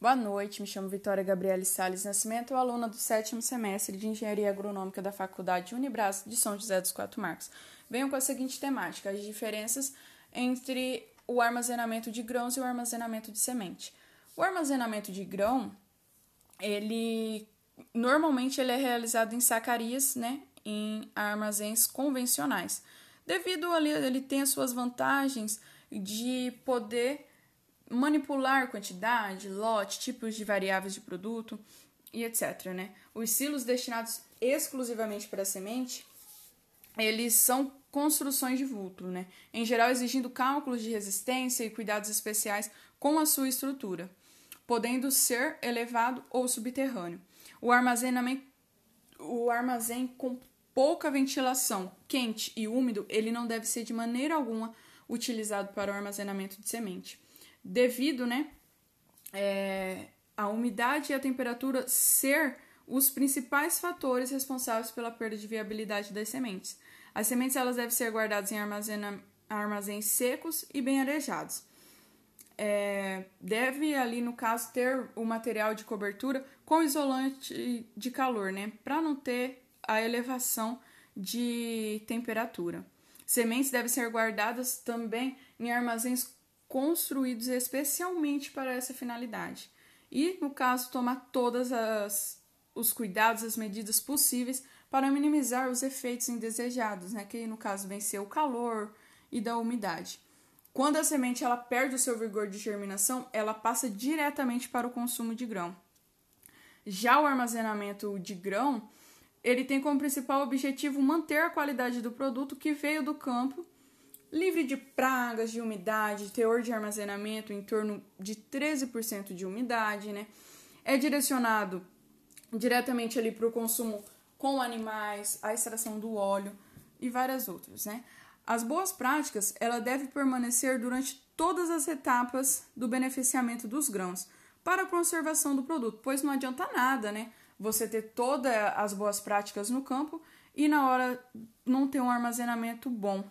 Boa noite, me chamo Vitória Gabriele Sales Nascimento, aluna do sétimo semestre de Engenharia Agronômica da Faculdade Unibras de São José dos Quatro Marcos. Venho com a seguinte temática: as diferenças entre o armazenamento de grãos e o armazenamento de semente. O armazenamento de grão, ele normalmente ele é realizado em sacarias, né, em armazéns convencionais. Devido ali ele tem as suas vantagens de poder manipular quantidade, lote, tipos de variáveis de produto e etc. Né? Os silos destinados exclusivamente para a semente, eles são construções de vulto, né? em geral exigindo cálculos de resistência e cuidados especiais com a sua estrutura, podendo ser elevado ou subterrâneo. O armazenamento, o armazém com pouca ventilação, quente e úmido, ele não deve ser de maneira alguma utilizado para o armazenamento de semente devido, né, é, a umidade e a temperatura ser os principais fatores responsáveis pela perda de viabilidade das sementes. As sementes elas devem ser guardadas em armazéns secos e bem arejados. É, deve ali no caso ter o material de cobertura com isolante de calor, né, para não ter a elevação de temperatura. Sementes devem ser guardadas também em armazéns construídos especialmente para essa finalidade. E, no caso, tomar todos os cuidados, as medidas possíveis para minimizar os efeitos indesejados, né? que no caso vem ser o calor e da umidade. Quando a semente ela perde o seu vigor de germinação, ela passa diretamente para o consumo de grão. Já o armazenamento de grão, ele tem como principal objetivo manter a qualidade do produto que veio do campo livre de pragas, de umidade, teor de armazenamento em torno de 13% de umidade, né? É direcionado diretamente ali para o consumo com animais, a extração do óleo e várias outras, né? As boas práticas, ela deve permanecer durante todas as etapas do beneficiamento dos grãos para a conservação do produto, pois não adianta nada, né? Você ter todas as boas práticas no campo e na hora não ter um armazenamento bom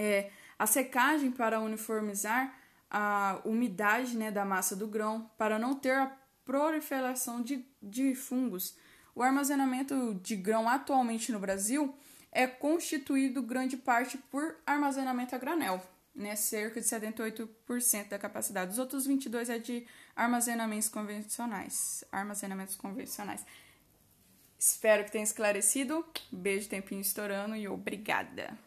é a secagem para uniformizar a umidade né, da massa do grão, para não ter a proliferação de, de fungos. O armazenamento de grão atualmente no Brasil é constituído grande parte por armazenamento a granel, né, cerca de 78% da capacidade. Os outros 22 é de armazenamentos convencionais, armazenamentos convencionais. Espero que tenha esclarecido. Beijo, tempinho estourando e obrigada.